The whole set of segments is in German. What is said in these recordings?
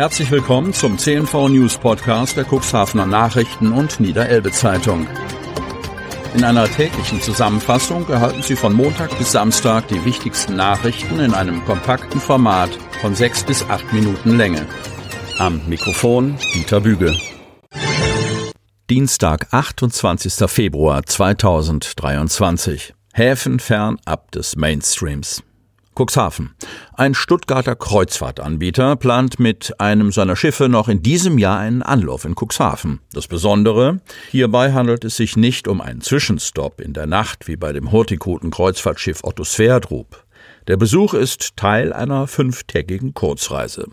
Herzlich willkommen zum CNV News Podcast der Cuxhavener Nachrichten und Niederelbe Zeitung. In einer täglichen Zusammenfassung erhalten Sie von Montag bis Samstag die wichtigsten Nachrichten in einem kompakten Format von sechs bis acht Minuten Länge. Am Mikrofon Dieter Büge. Dienstag, 28. Februar 2023. Häfen fernab des Mainstreams. Cuxhaven. Ein Stuttgarter Kreuzfahrtanbieter plant mit einem seiner Schiffe noch in diesem Jahr einen Anlauf in Cuxhaven. Das Besondere, hierbei handelt es sich nicht um einen Zwischenstopp in der Nacht wie bei dem Hurtigruten-Kreuzfahrtschiff Otto Sverdrup. Der Besuch ist Teil einer fünftägigen Kurzreise.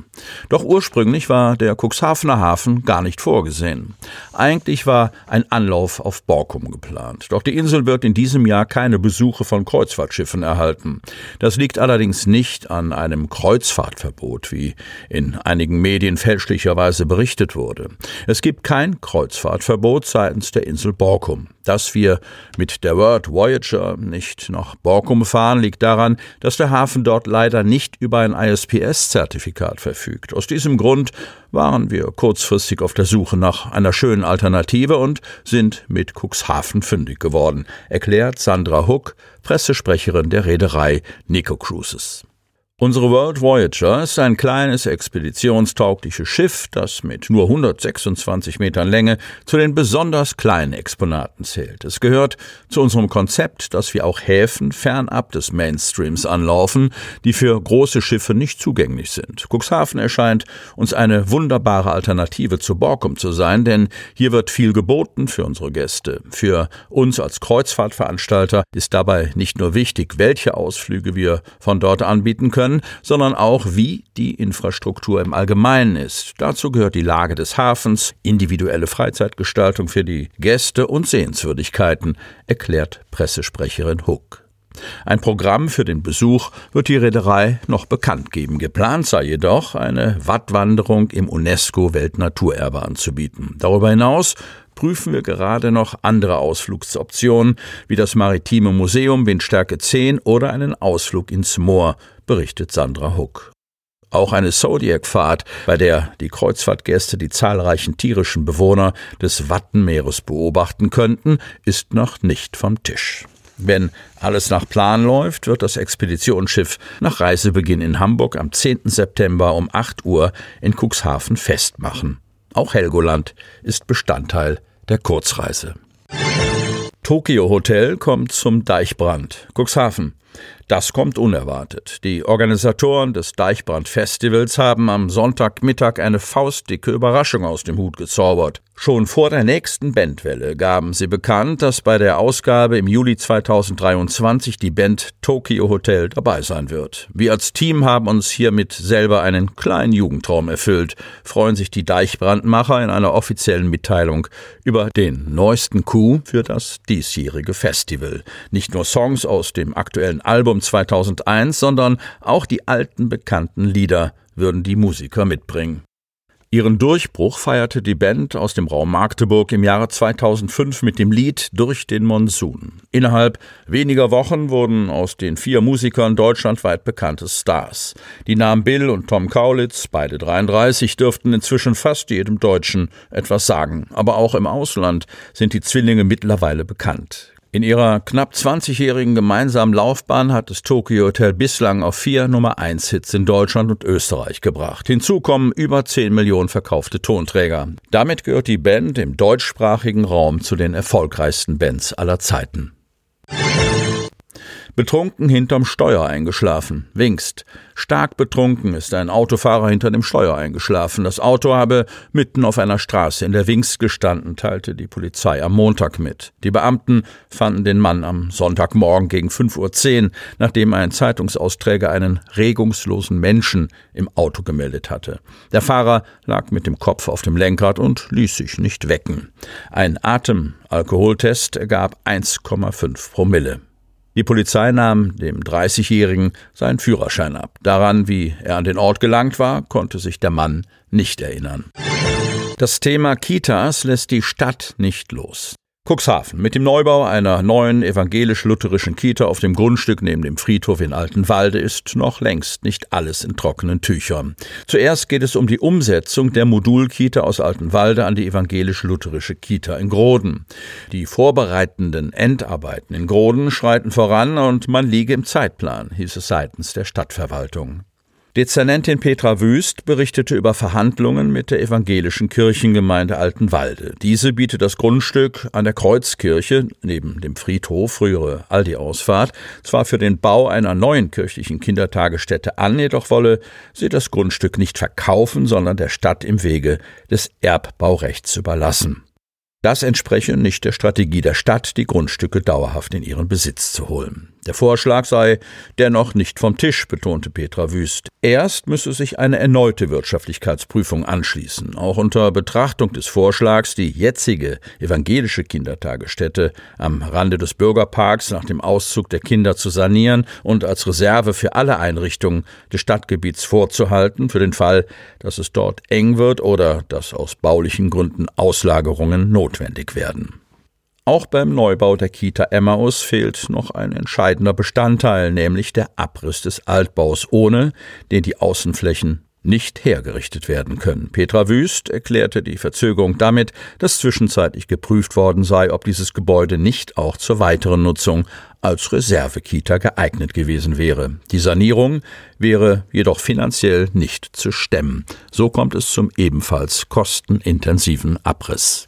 Doch ursprünglich war der Cuxhavener Hafen gar nicht vorgesehen. Eigentlich war ein Anlauf auf Borkum geplant. Doch die Insel wird in diesem Jahr keine Besuche von Kreuzfahrtschiffen erhalten. Das liegt allerdings nicht an einem Kreuzfahrtverbot, wie in einigen Medien fälschlicherweise berichtet wurde. Es gibt kein Kreuzfahrtverbot seitens der Insel Borkum. Dass wir mit der World Voyager nicht nach Borkum fahren, liegt daran, dass der Hafen dort leider nicht über ein ISPS-Zertifikat verfügt. Aus diesem Grund waren wir kurzfristig auf der Suche nach einer schönen Alternative und sind mit Cuxhaven fündig geworden, erklärt Sandra Huck, Pressesprecherin der Reederei Nico Cruises. Unsere World Voyager ist ein kleines expeditionstaugliches Schiff, das mit nur 126 Metern Länge zu den besonders kleinen Exponaten zählt. Es gehört zu unserem Konzept, dass wir auch Häfen fernab des Mainstreams anlaufen, die für große Schiffe nicht zugänglich sind. Cuxhaven erscheint uns eine wunderbare Alternative zu Borkum zu sein, denn hier wird viel geboten für unsere Gäste. Für uns als Kreuzfahrtveranstalter ist dabei nicht nur wichtig, welche Ausflüge wir von dort anbieten können, können, sondern auch, wie die Infrastruktur im Allgemeinen ist. Dazu gehört die Lage des Hafens, individuelle Freizeitgestaltung für die Gäste und Sehenswürdigkeiten, erklärt Pressesprecherin Huck. Ein Programm für den Besuch wird die Reederei noch bekannt geben. Geplant sei jedoch, eine Wattwanderung im UNESCO-Weltnaturerbe anzubieten. Darüber hinaus prüfen wir gerade noch andere Ausflugsoptionen, wie das Maritime Museum Windstärke 10 oder einen Ausflug ins Moor, berichtet Sandra Huck. Auch eine Zodiac-Fahrt, bei der die Kreuzfahrtgäste die zahlreichen tierischen Bewohner des Wattenmeeres beobachten könnten, ist noch nicht vom Tisch. Wenn alles nach Plan läuft, wird das Expeditionsschiff nach Reisebeginn in Hamburg am 10. September um 8 Uhr in Cuxhaven festmachen. Auch Helgoland ist Bestandteil der Kurzreise. Tokyo Hotel kommt zum Deichbrand. Cuxhaven. Das kommt unerwartet. Die Organisatoren des Deichbrand-Festivals haben am Sonntagmittag eine faustdicke Überraschung aus dem Hut gezaubert. Schon vor der nächsten Bandwelle gaben sie bekannt, dass bei der Ausgabe im Juli 2023 die Band Tokyo Hotel dabei sein wird. Wir als Team haben uns hiermit selber einen kleinen Jugendtraum erfüllt, freuen sich die Deichbrandmacher in einer offiziellen Mitteilung über den neuesten Coup für das diesjährige Festival. Nicht nur Songs aus dem aktuellen Album 2001, sondern auch die alten bekannten Lieder würden die Musiker mitbringen. Ihren Durchbruch feierte die Band aus dem Raum Magdeburg im Jahre 2005 mit dem Lied Durch den Monsun. Innerhalb weniger Wochen wurden aus den vier Musikern deutschlandweit bekannte Stars. Die Namen Bill und Tom Kaulitz, beide 33, dürften inzwischen fast jedem Deutschen etwas sagen. Aber auch im Ausland sind die Zwillinge mittlerweile bekannt. In ihrer knapp 20-jährigen gemeinsamen Laufbahn hat das Tokyo Hotel bislang auf vier Nummer 1 Hits in Deutschland und Österreich gebracht. Hinzu kommen über 10 Millionen verkaufte Tonträger. Damit gehört die Band im deutschsprachigen Raum zu den erfolgreichsten Bands aller Zeiten. Betrunken hinterm Steuer eingeschlafen. Wingst. Stark betrunken ist ein Autofahrer hinter dem Steuer eingeschlafen. Das Auto habe mitten auf einer Straße in der Wingst gestanden, teilte die Polizei am Montag mit. Die Beamten fanden den Mann am Sonntagmorgen gegen 5.10 Uhr, nachdem ein Zeitungsausträger einen regungslosen Menschen im Auto gemeldet hatte. Der Fahrer lag mit dem Kopf auf dem Lenkrad und ließ sich nicht wecken. Ein Atemalkoholtest ergab 1,5 Promille. Die Polizei nahm dem 30-Jährigen seinen Führerschein ab. Daran, wie er an den Ort gelangt war, konnte sich der Mann nicht erinnern. Das Thema Kitas lässt die Stadt nicht los. Cuxhaven. Mit dem Neubau einer neuen evangelisch-lutherischen Kita auf dem Grundstück neben dem Friedhof in Altenwalde ist noch längst nicht alles in trockenen Tüchern. Zuerst geht es um die Umsetzung der Modulkita aus Altenwalde an die evangelisch-lutherische Kita in Groden. Die vorbereitenden Endarbeiten in Groden schreiten voran und man liege im Zeitplan, hieß es seitens der Stadtverwaltung. Dezernentin Petra Wüst berichtete über Verhandlungen mit der evangelischen Kirchengemeinde Altenwalde. Diese bietet das Grundstück an der Kreuzkirche, neben dem Friedhof, frühere Aldi-Ausfahrt, zwar für den Bau einer neuen kirchlichen Kindertagesstätte an, jedoch wolle sie das Grundstück nicht verkaufen, sondern der Stadt im Wege des Erbbaurechts überlassen. Das entspreche nicht der Strategie der Stadt, die Grundstücke dauerhaft in ihren Besitz zu holen. Der Vorschlag sei dennoch nicht vom Tisch, betonte Petra Wüst. Erst müsse sich eine erneute Wirtschaftlichkeitsprüfung anschließen. Auch unter Betrachtung des Vorschlags, die jetzige evangelische Kindertagesstätte am Rande des Bürgerparks nach dem Auszug der Kinder zu sanieren und als Reserve für alle Einrichtungen des Stadtgebiets vorzuhalten, für den Fall, dass es dort eng wird oder dass aus baulichen Gründen Auslagerungen notwendig werden. Auch beim Neubau der Kita Emmaus fehlt noch ein entscheidender Bestandteil, nämlich der Abriss des Altbaus, ohne den die Außenflächen nicht hergerichtet werden können. Petra Wüst erklärte die Verzögerung damit, dass zwischenzeitlich geprüft worden sei, ob dieses Gebäude nicht auch zur weiteren Nutzung als Reservekita geeignet gewesen wäre. Die Sanierung wäre jedoch finanziell nicht zu stemmen. So kommt es zum ebenfalls kostenintensiven Abriss.